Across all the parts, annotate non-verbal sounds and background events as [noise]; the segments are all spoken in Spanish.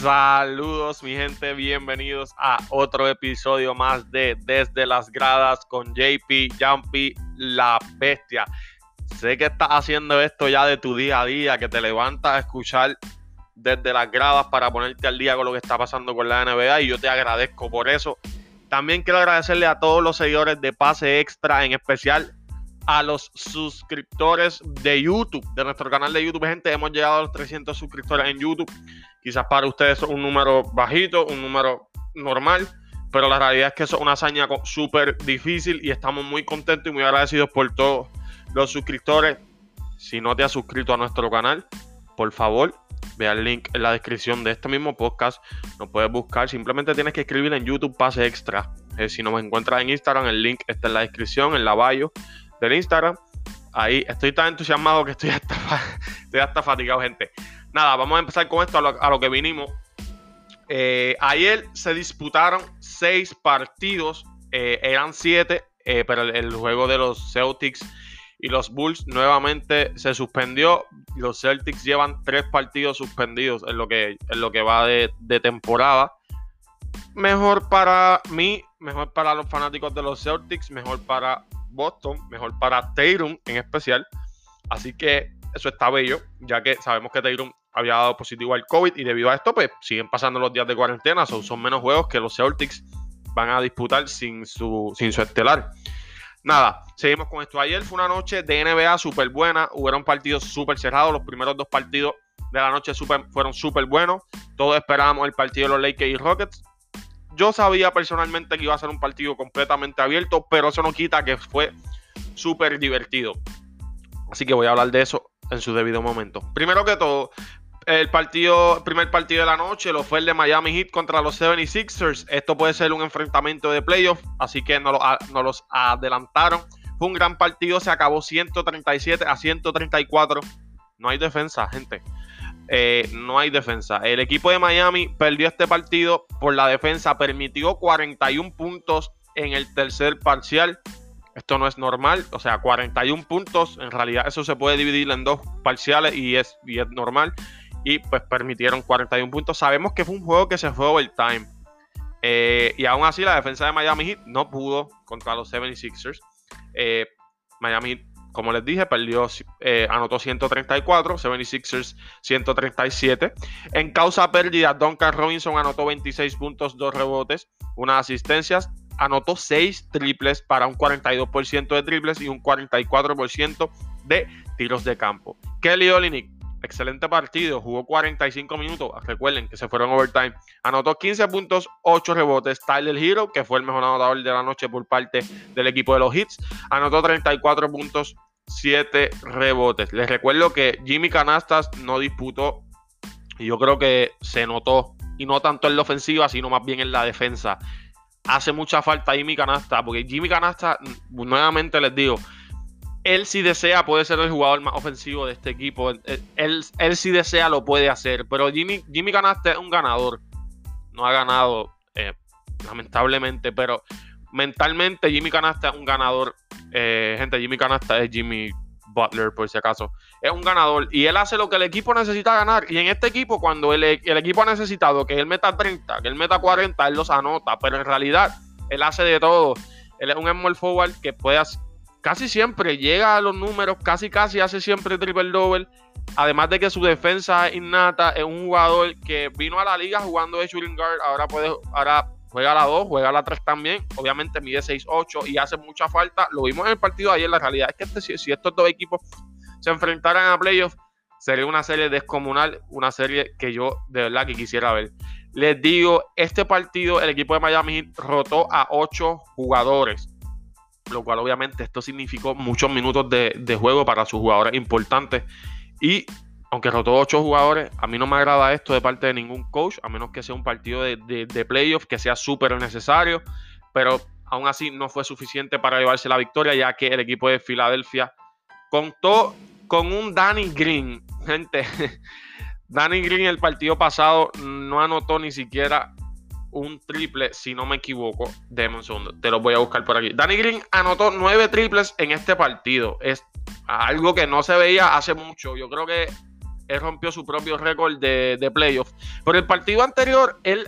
Saludos mi gente, bienvenidos a otro episodio más de Desde las Gradas con JP Jumpy, la bestia. Sé que estás haciendo esto ya de tu día a día, que te levantas a escuchar desde las gradas para ponerte al día con lo que está pasando con la NBA y yo te agradezco por eso. También quiero agradecerle a todos los seguidores de Pase Extra, en especial a los suscriptores de YouTube, de nuestro canal de YouTube. Gente, hemos llegado a los 300 suscriptores en YouTube. Quizás para ustedes es un número bajito, un número normal, pero la realidad es que eso es una hazaña súper difícil y estamos muy contentos y muy agradecidos por todos los suscriptores. Si no te has suscrito a nuestro canal, por favor, ve el link en la descripción de este mismo podcast. Nos puedes buscar, simplemente tienes que escribir en YouTube Pase Extra. Eh, si no me encuentras en Instagram, el link está en la descripción, en la bio del Instagram. Ahí estoy tan entusiasmado que estoy hasta, [laughs] estoy hasta fatigado, gente. Nada, vamos a empezar con esto a lo, que vinimos. Eh, ayer se disputaron seis partidos, eh, eran siete, eh, pero el, juego de los Celtics y los Bulls nuevamente se suspendió. Los Celtics llevan tres partidos suspendidos en lo que, en lo que va de temporada. Mejor para mí, mejor para los fanáticos de los Celtics, mejor para Boston, mejor para Tatum en especial. Así que eso está bello, ya que sabemos que Tatum había dado positivo al COVID y debido a esto, pues siguen pasando los días de cuarentena, son, son menos juegos que los Celtics van a disputar sin su, sin su estelar. Nada, seguimos con esto. Ayer fue una noche de NBA súper buena, hubieron partidos súper cerrados, los primeros dos partidos de la noche fueron súper buenos, todos esperábamos el partido de los Lakers y Rockets, yo sabía personalmente que iba a ser un partido completamente abierto, pero eso no quita que fue súper divertido. Así que voy a hablar de eso en su debido momento. Primero que todo, el partido, primer partido de la noche lo fue el de Miami Heat contra los 76ers. Esto puede ser un enfrentamiento de playoff, así que nos no los adelantaron. Fue un gran partido, se acabó 137 a 134. No hay defensa, gente. Eh, no hay defensa. El equipo de Miami perdió este partido por la defensa, permitió 41 puntos en el tercer parcial. Esto no es normal, o sea, 41 puntos, en realidad eso se puede dividir en dos parciales y es, es normal. Y pues permitieron 41 puntos. Sabemos que fue un juego que se fue overtime. Eh, y aún así la defensa de Miami Heat no pudo contra los 76ers. Eh, Miami Heat como les dije, perdió, eh, anotó 134, 76ers 137. En causa pérdida, Duncan Robinson anotó 26 puntos, 2 rebotes, unas asistencias, anotó 6 triples para un 42% de triples y un 44% de tiros de campo. Kelly Olynyk, excelente partido, jugó 45 minutos, recuerden que se fueron overtime, anotó 15 puntos, 8 rebotes. Tyler Hero, que fue el mejor anotador de la noche por parte del equipo de los Hits, anotó 34 puntos, 7 rebotes. Les recuerdo que Jimmy Canastas no disputó y yo creo que se notó, y no tanto en la ofensiva, sino más bien en la defensa. Hace mucha falta Jimmy Canasta, porque Jimmy Canasta, nuevamente les digo, él si desea puede ser el jugador más ofensivo de este equipo. Él, si desea lo puede hacer, pero Jimmy, Jimmy Canasta es un ganador. No ha ganado, eh, lamentablemente, pero mentalmente Jimmy Canasta es un ganador eh, gente, Jimmy Canasta es Jimmy Butler, por si acaso. Es un ganador y él hace lo que el equipo necesita ganar. Y en este equipo, cuando el, equipo ha necesitado que él meta 30, que él meta 40, él los anota. Pero en realidad, él hace de todo. Él es un small forward que puede casi siempre llega a los números, casi casi hace siempre triple double. Además de que su defensa innata, es un jugador que vino a la liga jugando de shooting guard, ahora puede, ahora juega la 2, juega la 3 también. Obviamente mide 6-8 y hace mucha falta. Lo vimos en el partido de ayer. La realidad es que este, si, estos dos equipos se enfrentaran a playoffs, sería una serie descomunal, una serie que yo de verdad que quisiera ver. Les digo, este partido, el equipo de Miami rotó a 8 jugadores, lo cual obviamente esto significó muchos minutos de, de juego para sus jugadores importantes. Y aunque rotó ocho jugadores, a mí no me agrada esto de parte de ningún coach, a menos que sea un partido de, de, playoff que sea súper necesario, pero aún así no fue suficiente para llevarse la victoria, ya que el equipo de Filadelfia contó con un Danny Green. [laughs] Gente, [laughs] Danny Green el partido pasado no anotó ni siquiera un triple, si no me equivoco. Deme un te lo voy a buscar por aquí. Danny Green anotó nueve triples en este partido. Es algo que no se veía hace mucho. Yo creo que él rompió su propio récord de, de playoff. Pero el partido anterior, él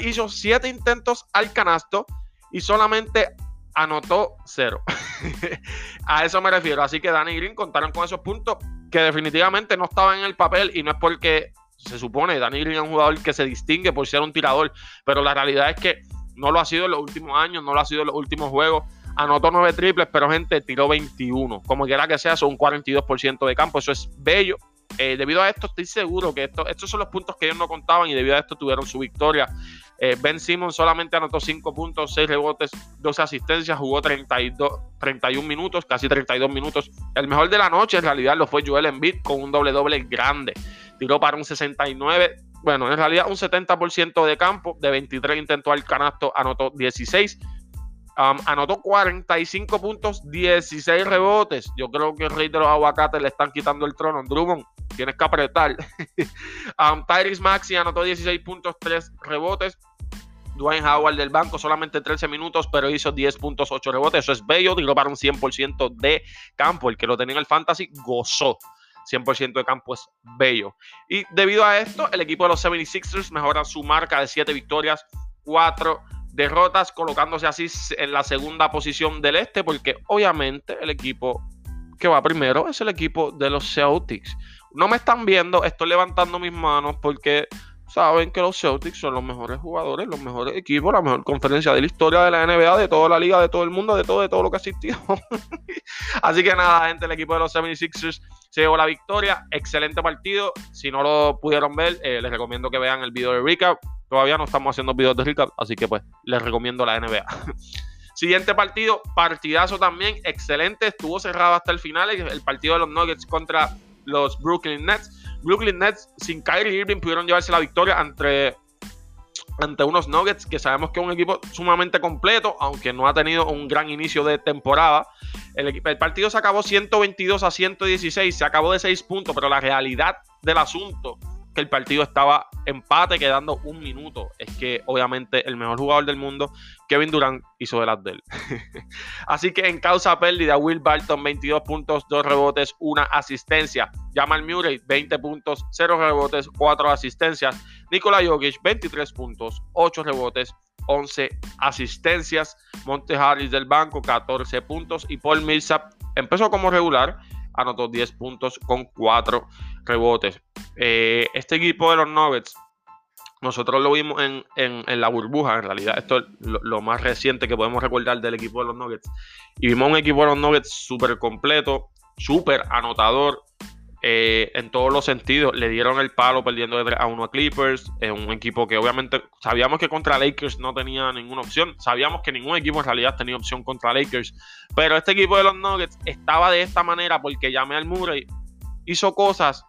hizo siete intentos al canasto y solamente anotó cero. [laughs] a eso me refiero. Así que Danny Green contaron con esos puntos que definitivamente no estaban en el papel y no es porque se supone Danny Green es un jugador que se distingue por ser un tirador, pero la realidad es que no lo ha sido en los últimos años, no lo ha sido en los últimos juegos. Anotó nueve triples, pero gente tiró 21. Como quiera que sea, son un 42% de campo. Eso es bello. Eh, debido a esto, estoy seguro que esto, estos son los puntos que ellos no contaban y debido a esto tuvieron su victoria. Eh, ben Simmons solamente anotó 5 puntos, 6 rebotes, 12 asistencias, jugó 32, 31 minutos, casi 32 minutos. El mejor de la noche en realidad lo fue Joel Embiid con un doble doble grande. Tiró para un 69, bueno, en realidad un 70% de campo, de 23 intentó al canasto, anotó 16. Anotó 45 puntos, 16 rebotes. Yo creo que el rey de los aguacates le están quitando el trono. Drummond, tienes que apretar. [laughs] um, Tyrese Maxi anotó 16 puntos, 3 rebotes. Dwayne Howard del banco, solamente 13 minutos, pero hizo 10 puntos, 8 rebotes. Eso es bello, tiró para un 100% de campo. El que lo tenía en el fantasy gozó. 100% de campo es bello. Y debido a esto, el equipo de los 76ers mejora su marca de 7 victorias, 4 derrotas, colocándose así en la segunda posición del este, porque obviamente el equipo que va primero es el equipo de los Celtics. No me están viendo, estoy levantando mis manos porque saben que los Celtics son los mejores jugadores, los mejores equipos, la mejor conferencia de la historia de la NBA, de toda la liga, de todo el mundo, de todo, de todo lo que ha existido. [laughs] Así que nada, gente, el equipo de los 76ers se llevó la victoria. Excelente partido. Si no lo pudieron ver, eh, les recomiendo que vean el video de recap. Todavía no estamos haciendo videos de recap, así que pues les recomiendo la NBA. [laughs] Siguiente partido, partidazo también, excelente, estuvo cerrado hasta el final, el partido de los Nuggets contra los Brooklyn Nets. Brooklyn Nets sin Kyrie Irving pudieron llevarse la victoria ante, unos Nuggets que sabemos que es un equipo sumamente completo, aunque no ha tenido un gran inicio de temporada. El, el partido se acabó 122 a 116, se acabó de 6 puntos, pero la realidad del asunto el partido estaba empate quedando un minuto. Es que obviamente el mejor jugador del mundo, Kevin Durant, hizo de las de él. [laughs] Así que en causa pérdida, Will Barton 22 puntos, 2 rebotes, 1 asistencia. Jamal Murray 20 puntos, 0 rebotes, 4 asistencias. Nikola Jokic 23 puntos, 8 rebotes, 11 asistencias. Monte Harris del banco 14 puntos y Paul Millsap empezó como regular anotó 10 puntos con 4 rebotes. Eh, este equipo de los Nuggets, nosotros lo vimos en, la burbuja, en realidad esto es lo, más reciente que podemos recordar del equipo de los Nuggets. Y vimos un equipo de los Nuggets súper completo, súper anotador, eh, en todos los sentidos. Le dieron el palo perdiendo a uno a Clippers. Es un equipo que obviamente sabíamos que contra Lakers no tenía ninguna opción. Sabíamos que ningún equipo en realidad tenía opción contra Lakers. Pero este equipo de los Nuggets estaba de esta manera porque al Murray hizo cosas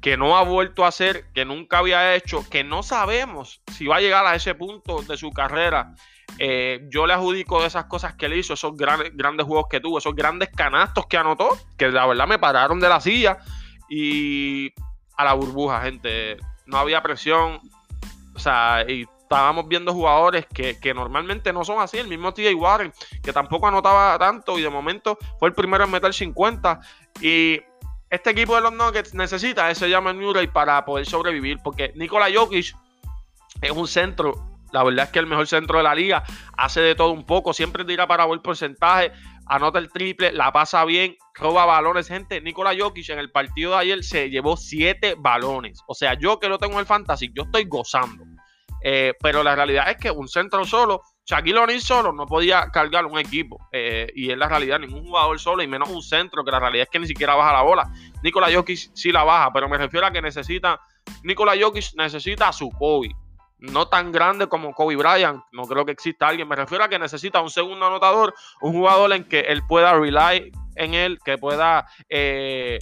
que no ha vuelto a hacer, que nunca había hecho, que no sabemos si va a llegar a ese punto de su carrera. Eh, yo le adjudico esas cosas que él hizo, esos grandes, grandes juegos que tuvo, esos grandes canastos que anotó, que la verdad me pararon de la silla y a la burbuja, gente. No había presión, o sea, y estábamos viendo jugadores que, que normalmente no son así. El mismo TJ Warren, que tampoco anotaba tanto y de momento fue el primero en meter 50. Y este equipo de los Nuggets necesita ese Jamal Murray para poder sobrevivir, porque Nikola Jokic es un centro la verdad es que el mejor centro de la liga hace de todo un poco, siempre tira para buen porcentaje, anota el triple, la pasa bien, roba balones. Gente, Nikola Jokic en el partido de ayer se llevó siete balones. O sea, yo que lo tengo en el fantasy, yo estoy gozando. Eh, pero la realidad es que un centro solo, Shaquille O'Neal solo no podía cargar un equipo. Eh, y es la realidad, ningún jugador solo y menos un centro, que la realidad es que ni siquiera baja la bola. Nikola Jokic sí la baja, pero me refiero a que necesita, Nikola Jokic necesita a su Kobe no tan grande como Kobe Bryant. No creo que exista alguien. Me refiero a que necesita un segundo anotador, un jugador en que él pueda rely en él, que pueda eh,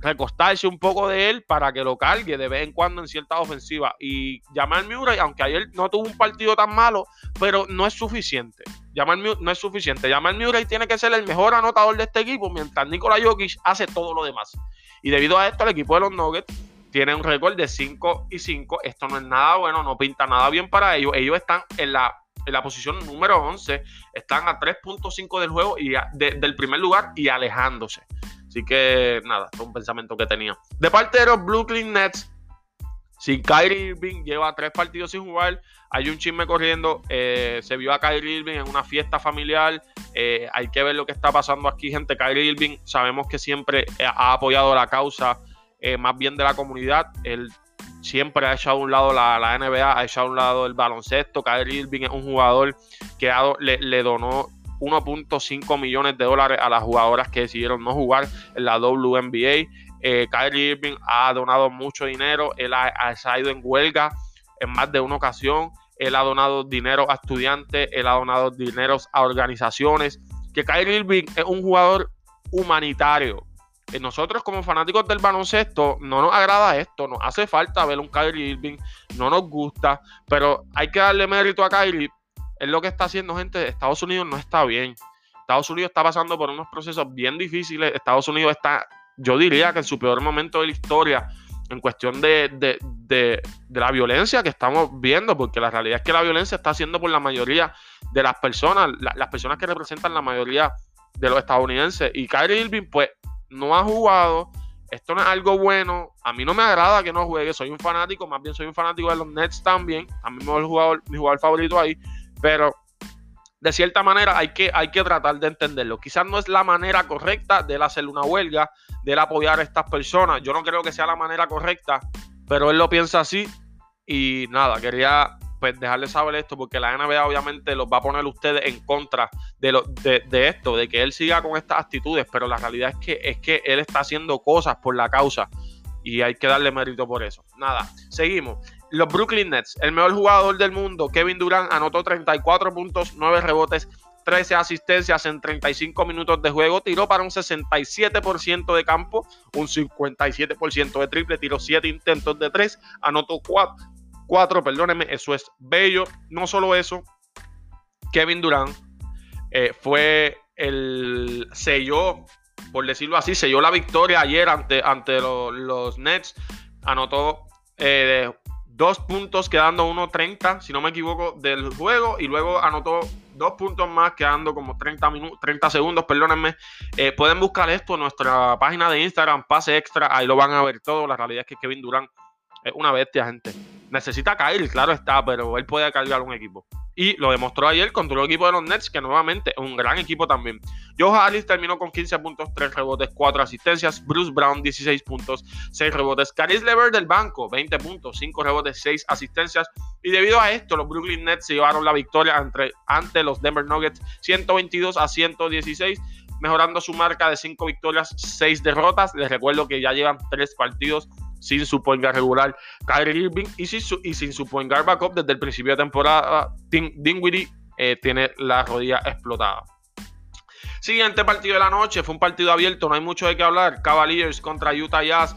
recostarse un poco de él para que lo cargue de vez en cuando en cierta ofensiva. Y Jamal Murray, aunque ayer no tuvo un partido tan malo, pero no es suficiente. Jamal no es suficiente. Jamal Murray tiene que ser el mejor anotador de este equipo, mientras Nikola Jokic hace todo lo demás. Y debido a esto, el equipo de los Nuggets tiene un récord de 5 y 5. Esto no es nada bueno, no pinta nada bien para ellos. Ellos están en la, en la posición número 11, están a 3.5 del juego y del primer lugar y alejándose. Así que nada, es un pensamiento que tenía. De parte de los Brooklyn Nets, si Kyrie Irving lleva tres partidos sin jugar, hay un chisme corriendo. Eh, se vio a Kyrie Irving en una fiesta familiar. Eh, hay que ver lo que está pasando aquí, gente. Kyrie Irving sabemos que siempre ha apoyado la causa eh, más bien de la comunidad. Él siempre ha echado a un lado la, NBA, ha echado a un lado el baloncesto. Kyrie Irving es un jugador que le, donó 1.5 millones de dólares a las jugadoras que decidieron no jugar en la WNBA. Eh, Kyrie Irving ha donado mucho dinero, él ha, ha, ido en huelga en más de una ocasión, él ha donado dinero a estudiantes, él ha donado dinero a organizaciones, que Kyrie Irving es un jugador humanitario, nosotros como fanáticos del baloncesto no nos agrada esto, nos hace falta ver un Kyrie Irving, no nos gusta, pero hay que darle mérito a Kyrie. Es lo que está haciendo gente, Estados Unidos no está bien. Estados Unidos está pasando por unos procesos bien difíciles. Estados Unidos está, yo diría que en su peor momento de la historia, en cuestión de, la violencia que estamos viendo, porque la realidad es que la violencia está haciendo por la mayoría de las personas, las personas que representan la mayoría de los estadounidenses. Y Kyrie Irving, pues, no ha jugado. Esto no es algo bueno. A mí no me agrada que no juegue. Soy un fanático, más bien soy un fanático de los Nets también. Mí me el jugador, mi jugador favorito ahí. Pero de cierta manera hay que, hay que tratar de entenderlo. Quizás no es la manera correcta de él hacer una huelga, de él apoyar a estas personas. Yo no creo que sea la manera correcta, pero él lo piensa así. Y nada, quería pues dejarles saber esto, porque la NBA obviamente los va a poner ustedes en contra de, lo, de, esto, de que él siga con estas actitudes, pero la realidad es que, es que él está haciendo cosas por la causa y hay que darle mérito por eso. Nada, seguimos. Los Brooklyn Nets, el mejor jugador del mundo, Kevin Durant, anotó 34 puntos, 9 rebotes, 13 asistencias en 35 minutos de juego, tiró para un 67% de campo, un 57% de triple, tiró 7 intentos de 3, anotó 4, 4, perdónenme, eso es bello. No solo eso, Kevin Durant eh, fue el selló, por decirlo así, selló la victoria ayer ante, ante los Nets. Anotó eh, dos puntos quedando 1.30, si no me equivoco, del juego. Y luego anotó dos puntos más quedando como 30, 30 segundos, perdónenme. Eh, pueden buscar esto en nuestra página de Instagram, pase extra, ahí lo van a ver todo. La realidad es que Kevin Durant es una bestia, gente. Necesita caer, claro está, pero él puede cargar un equipo. Y lo demostró ayer contra el equipo de los Nets, que nuevamente es un gran equipo también. Joe Harris terminó con 15 puntos, 3 rebotes, 4 asistencias. Bruce Brown, 16 puntos, 6 rebotes. Caris Lever del banco, 20 puntos, 5 rebotes, 6 asistencias. Y debido a esto, los Brooklyn Nets se llevaron la victoria entre, ante los Denver Nuggets, 122 a 116 mejorando su marca de 5 victorias, 6 derrotas. Les recuerdo que ya llevan 3 partidos sin su point regular Kyrie Irving y sin su, y sin backup desde el principio de temporada Dinwiddie eh, tiene la rodilla explotada. Siguiente partido de la noche, fue un partido abierto, no hay mucho de qué hablar. Cavaliers contra Utah Jazz,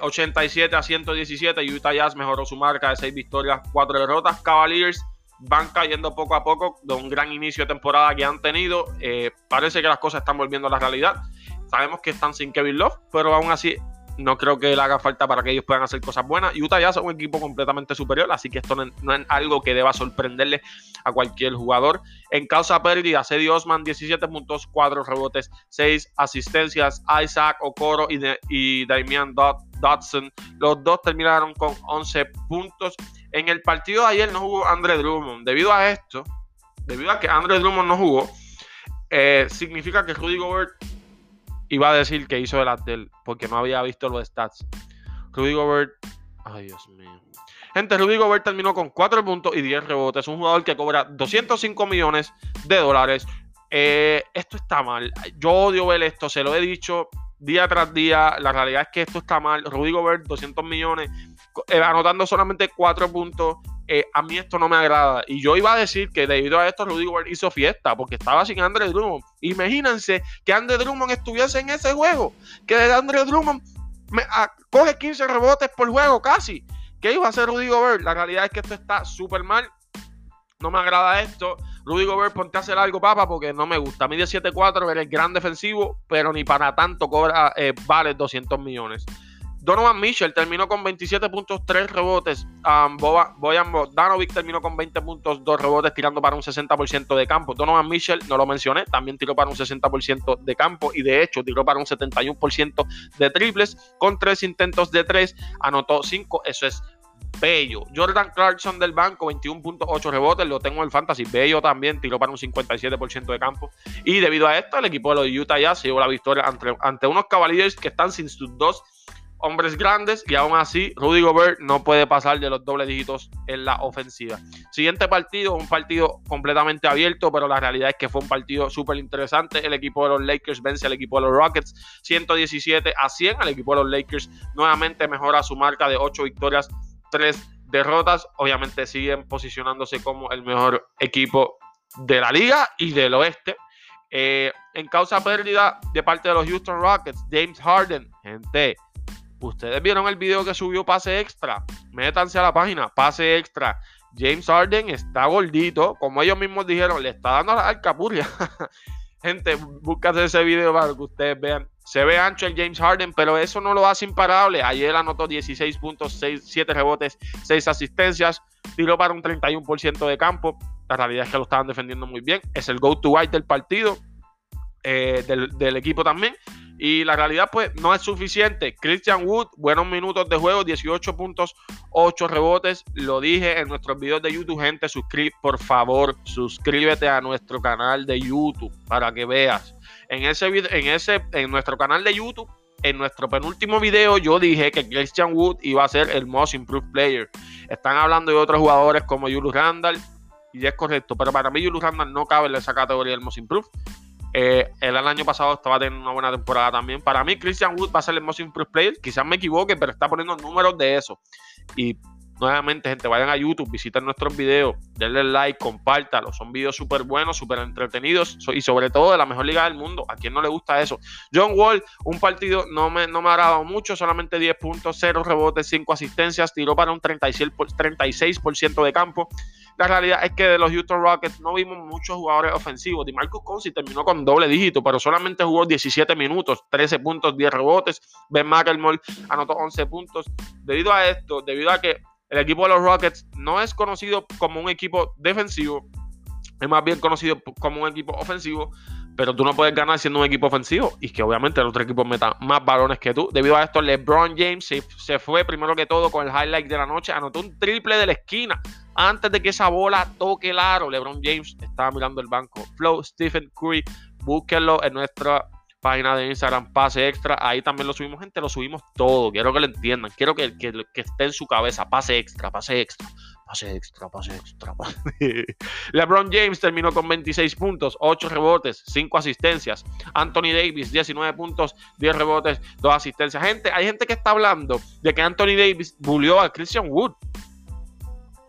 87 eh, a 117. Utah Jazz mejoró su marca de 6 victorias, 4 derrotas. Cavaliers van cayendo poco a poco de un gran inicio de temporada que han tenido. Eh, parece que las cosas están volviendo a la realidad. Sabemos que están sin Kevin Love, pero aún así no creo que le haga falta para que ellos puedan hacer cosas buenas. Utah ya es un equipo completamente superior, así que esto no, es algo que deba sorprenderle a cualquier jugador. En causa pérdida, Cedi Osman, 17 puntos, 4 rebotes, 6 asistencias. Isaac Okoro y, Damian Dodson, los dos terminaron con 11 puntos. En el partido de ayer no jugó Andre Drummond. Debido a esto, debido a que Andre Drummond no jugó, eh, significa que Rudy Gobert iba a decir que hizo el Adel porque no había visto los stats. Rudy Gobert. Ay, Dios mío. Gente, Rudy Gobert terminó con 4 puntos y 10 rebotes. Un jugador que cobra 205 millones de dólares. Eh, esto está mal. Yo odio ver esto, se lo he dicho día tras día. La realidad es que esto está mal. Rudy Gobert, 200 millones, eh, anotando solamente 4 puntos. Eh, a mí esto no me agrada. Y yo iba a decir que debido a esto Rudy Gobert hizo fiesta porque estaba sin Andre Drummond. Imagínense que Andre Drummond estuviese en ese juego. Que Andre Drummond me, coge 15 rebotes por juego casi. ¿Qué iba a hacer Rudy Gobert? La realidad es que esto está súper mal. No me agrada esto. Rudy Gobert, ponte a hacer algo, papá, porque no me gusta. Mide 7-4, eres gran defensivo, pero ni para tanto cobra, eh, vale 200 millones. Donovan Mitchell terminó con 27 puntos, 3 rebotes. Um, Boyan Bogdanovic terminó con 20 puntos, 2 rebotes, tirando para un 60% de campo. Donovan Mitchell, no lo mencioné, también tiró para un 60% de campo y de hecho tiró para un 71% de triples con 3 intentos de 3, anotó 5. Eso es bello. Jordan Clarkson del banco, 21.8 rebotes, lo tengo en el fantasy. Bello también, tiró para un 57% de campo. Y debido a esto, el equipo de los Utah ya se llevó la victoria ante, ante unos Cavaliers que están sin sus dos hombres grandes y aún así Rudy Gobert no puede pasar de los doble dígitos en la ofensiva. Siguiente partido, un partido completamente abierto, pero la realidad es que fue un partido súper interesante. El equipo de los Lakers vence al equipo de los Rockets 117 a 100. El equipo de los Lakers nuevamente mejora su marca de 8 victorias, 3 derrotas. Obviamente siguen posicionándose como el mejor equipo de la liga y del oeste. Eh, en causa pérdida de parte de los Houston Rockets, James Harden, gente, Ustedes vieron el video que subió Pase Extra. Métanse a la página, Pase Extra. James Harden está gordito, como ellos mismos dijeron, le está dando la alcapurria. [laughs] Gente, búscate ese video para que ustedes vean. Se ve ancho el James Harden, pero eso no lo hace imparable. Ayer anotó 16 puntos, 6, 7 rebotes, 6 asistencias, tiró para un 31% de campo. La realidad es que lo estaban defendiendo muy bien. Es el go-to white del partido, eh, del, equipo también. Y la realidad, pues, no es suficiente. Christian Wood, buenos minutos de juego, 18 puntos, 8 rebotes. Lo dije en nuestros videos de YouTube, gente. Suscríbete, por favor, suscríbete a nuestro canal de YouTube para que veas. En ese en ese, en nuestro canal de YouTube, en nuestro penúltimo video, yo dije que Christian Wood iba a ser el most improved player. Están hablando de otros jugadores como Julius Randall, y es correcto, pero para mí Julius Randall no cabe en esa categoría del most improved. Eh, él el año pasado estaba teniendo una buena temporada también. Para mí, Christian Wood va a ser el most improved player. Quizás me equivoque, pero está poniendo números de eso. Y nuevamente, gente, vayan a YouTube, visiten nuestros videos, denle like, compártalo. Son videos súper buenos, súper entretenidos y sobre todo de la mejor liga del mundo. ¿A quién no le gusta eso? John Wall, un partido no me, no me ha agradado mucho, solamente 10 puntos, 0 rebotes, 5 asistencias, tiró para un 36%, 36 de campo. La realidad es que de los Houston Rockets no vimos muchos jugadores ofensivos. DiMarcus Cousins terminó con doble dígito, pero solamente jugó 17 minutos, 13 puntos, 10 rebotes. Ben McElmore anotó 11 puntos. Debido a esto, debido a que el equipo de los Rockets no es conocido como un equipo defensivo, es más bien conocido como un equipo ofensivo, pero tú no puedes ganar siendo un equipo ofensivo y que obviamente el otro equipo meta más balones que tú. Debido a esto, LeBron James se, fue primero que todo con el highlight de la noche, anotó un triple de la esquina antes de que esa bola toque el aro. LeBron James estaba mirando el banco. Flow, Stephen Curry, búsquenlo en nuestra página de Instagram, pase extra. Ahí también lo subimos, gente, lo subimos todo. Quiero que lo entiendan. Quiero que, que, esté en su cabeza. Pase extra, pase extra pase extra, pase extra. [laughs] LeBron James terminó con 26 puntos, 8 rebotes, 5 asistencias. Anthony Davis, 19 puntos, 10 rebotes, 2 asistencias. Gente, hay gente que está hablando de que Anthony Davis bulió a Christian Wood.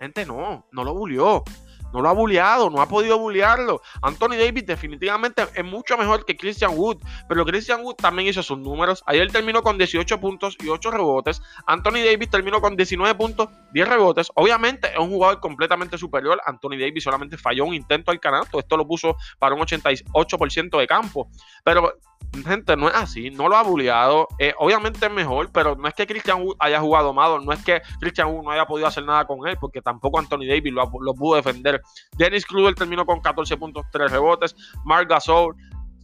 Gente, no, no lo bulió. No lo ha bulleado, no ha podido bullearlo. Anthony Davis definitivamente es mucho mejor que Christian Wood, pero Christian Wood también hizo sus números. Ayer terminó con 18 puntos y 8 rebotes. Anthony Davis terminó con 19 puntos, 10 rebotes. Obviamente es un jugador completamente superior. Anthony Davis solamente falló un intento al canasto. Esto lo puso para un 88% de campo. Pero gente, no es así, no lo ha bulleado. Eh, obviamente es mejor, pero no es que Christian Wood haya jugado malo, no es que Christian Wood no haya podido hacer nada con él, porque tampoco Anthony Davis lo, pudo defender. Dennis Kruger terminó con 14 puntos, 3 rebotes. Mark Gasol,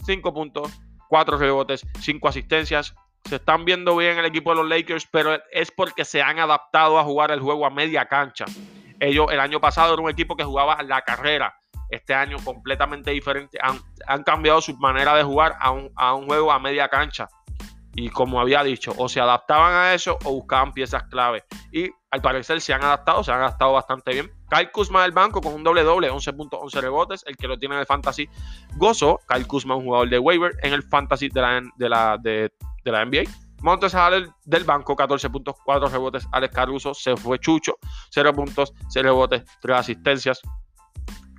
5 puntos, 4 rebotes, 5 asistencias. Se están viendo bien el equipo de los Lakers, pero es porque se han adaptado a jugar el juego a media cancha. Ellos el año pasado era un equipo que jugaba la carrera este año completamente diferente. Han, cambiado su manera de jugar a un, juego a media cancha. Y como había dicho, o se adaptaban a eso o buscaban piezas clave. Y al parecer se han adaptado, se han adaptado bastante bien. Kyle Kuzma del banco con un doble doble, 11.11 rebotes, el que lo tiene en el fantasy gozo. Kyle Kuzma, un jugador de waiver en el fantasy de la, de la, de, la NBA. Montes del banco, 14.4 rebotes. Alex Caruso se fue chucho, 0 puntos, 0 rebotes, 3 asistencias.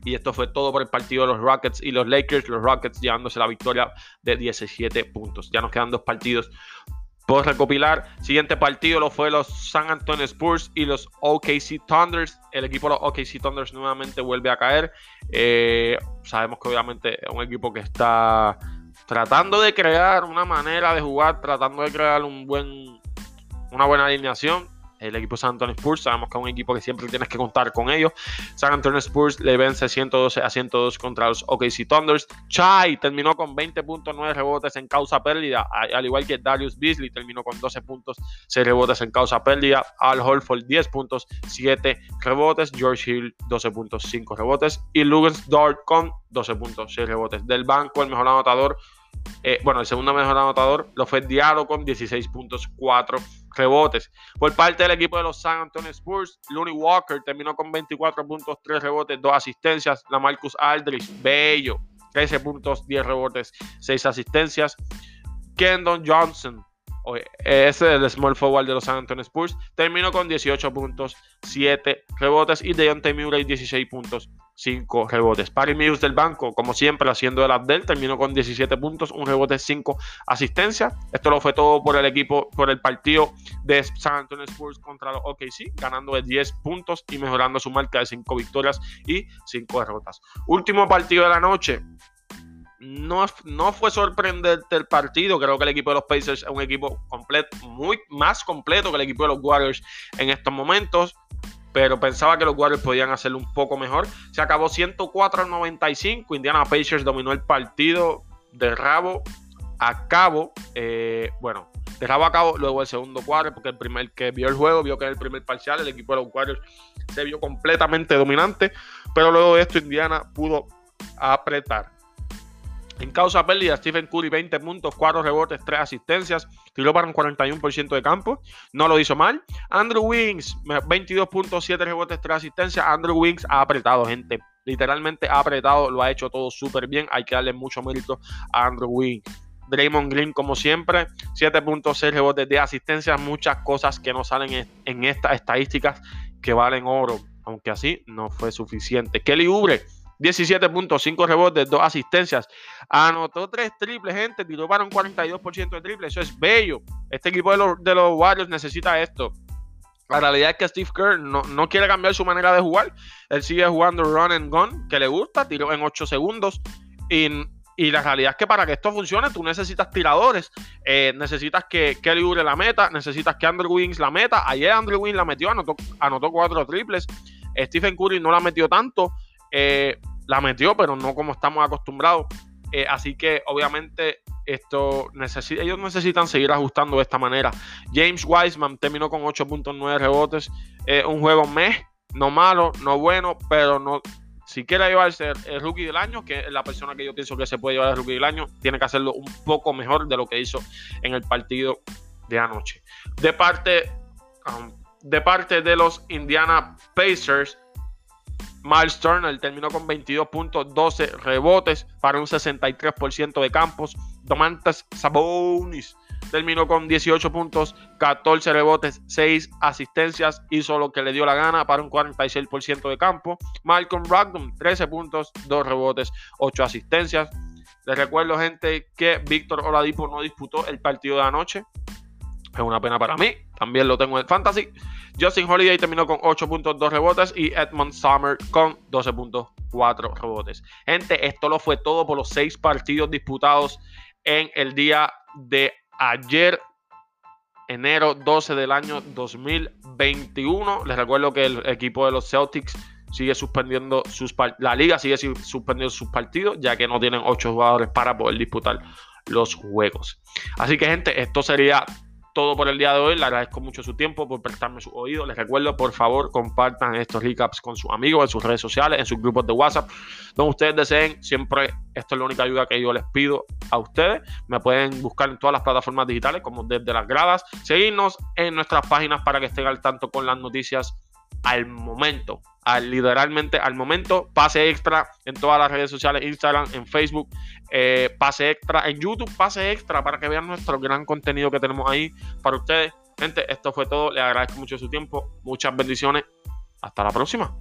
Y esto fue todo por el partido de los Rockets y los Lakers. Los Rockets llevándose la victoria de 17 puntos. Ya nos quedan dos partidos por recopilar. Siguiente partido lo fue los San Antonio Spurs y los OKC Thunders. El equipo de los OKC Thunders nuevamente vuelve a caer. Eh, sabemos que obviamente es un equipo que está tratando de crear una manera de jugar, tratando de crear un buen una buena alineación el equipo San Antonio Spurs. Sabemos que es un equipo que siempre tienes que contar con ellos. San Antonio Spurs le vence 112 a 102 contra los OKC Thunders. Chai terminó con 20.9 rebotes en causa pérdida, al igual que Darius Beasley terminó con 12 puntos, 6 rebotes en causa pérdida. Al Holford 10 puntos, 7 rebotes. George Hill 12 puntos, 5 rebotes. Y Lugans Dart con 12 puntos, 6 rebotes. Del banco, el mejor anotador eh, bueno, el segundo mejor anotador lo fue Diallo con 16 puntos, 4 rebotes. Por parte del equipo de los San Antonio Spurs, Looney Walker terminó con 24 puntos, 3 rebotes, 2 asistencias. La Marcus Aldridge, bello, 13 puntos, 10 rebotes, 6 asistencias. Kendon Johnson, ese es el small forward de los San Antonio Spurs, terminó con 18 puntos, 7 rebotes y Deontay Murray 16 puntos, 5 rebotes. Parry Mills del banco, como siempre, haciendo el Abdel, terminó con 17 puntos, un rebote, 5 asistencias. Esto lo fue todo por el equipo, por el partido de San Antonio Spurs contra los OKC, ganando de 10 puntos y mejorando su marca de 5 victorias y 5 derrotas. Último partido de la noche. No, no, fue sorprendente el partido. Creo que el equipo de los Pacers es un equipo completo, muy más completo que el equipo de los Warriors en estos momentos pero pensaba que los Warriors podían hacerlo un poco mejor. Se acabó 104 a 95. Indiana Pacers dominó el partido de rabo a cabo. Eh, bueno, de rabo a cabo, luego el segundo cuadro, porque el primer que vio el juego vio que en el primer parcial el equipo de los Warriors se vio completamente dominante, pero luego de esto Indiana pudo apretar. En causa pérdida, Stephen Curry 20 puntos, 4 rebotes, 3 asistencias, tiró para un 41% de campo, no lo hizo mal. Andrew Wings, 22 puntos, 7 rebotes, 3 asistencias. Andrew Wings ha apretado, gente. Literalmente ha apretado, lo ha hecho todo súper bien. Hay que darle mucho mérito a Andrew Wings. Draymond Green, como siempre, 7.6 rebotes de asistencia, muchas cosas que no salen en estas estadísticas que valen oro, aunque así no fue suficiente. Kelly Ubre, 17.5 rebotes, 2 asistencias. Anotó 3 triples, gente. Tiró para un 42% de triples. Eso es bello. Este equipo de los, de los Warriors necesita esto. La realidad es que Steve Kerr no, no, quiere cambiar su manera de jugar. Él sigue jugando run and gun, que le gusta. Tiró en 8 segundos. Y, y la realidad es que para que esto funcione, tú necesitas tiradores. Eh, necesitas que Kelly Ure la meta. Necesitas que Andrew Wings la meta. Ayer Andrew Wings la metió, anotó, anotó 4 triples. Stephen Curry no la metió tanto. Eh, la metió, pero no como estamos acostumbrados. Eh, así que obviamente esto ellos necesitan seguir ajustando de esta manera. James Wiseman terminó con 8.9 rebotes. un juego mes, no malo, no bueno, pero no. Si quiere llevarse el rookie del año, que es la persona que yo pienso que se puede llevar el rookie del año, tiene que hacerlo un poco mejor de lo que hizo en el partido de anoche. De parte, um, de parte de los Indiana Pacers, Miles Turner terminó con 22 puntos, 12 rebotes para un 63% de campos. Domantas Sabonis terminó con 18 puntos, 14 rebotes, 6 asistencias, hizo lo que le dio la gana para un 46% de campo. Malcolm Brogdon, 13 puntos, 2 rebotes, 8 asistencias. Les recuerdo, gente, que Víctor Oladipo no disputó el partido de anoche. Es una pena para mí. También lo tengo en Fantasy. Justin Holiday terminó con 8.2 rebotes y Edmond Summer con 12.4 rebotes. Gente, esto lo fue todo por los seis partidos disputados en el día de ayer, enero 12 del año 2021. Les recuerdo que el equipo de los Celtics sigue suspendiendo sus la liga sigue suspendiendo sus partidos ya que no tienen 8 jugadores para poder disputar los juegos. Así que gente, esto sería todo por el día de hoy. Le agradezco mucho su tiempo por prestarme su oído. Les recuerdo, por favor, compartan estos recaps con sus amigos, en sus redes sociales, en sus grupos de WhatsApp, donde ustedes deseen. Siempre esto es la única ayuda que yo les pido a ustedes. Me pueden buscar en todas las plataformas digitales, como desde las gradas. Seguirnos en nuestras páginas para que estén al tanto con las noticias al momento, al, literalmente al momento, pase extra en todas las redes sociales, Instagram, en Facebook, eh, pase extra en YouTube, pase extra para que vean nuestro gran contenido que tenemos ahí para ustedes. Gente, esto fue todo, les agradezco mucho su tiempo, muchas bendiciones, hasta la próxima.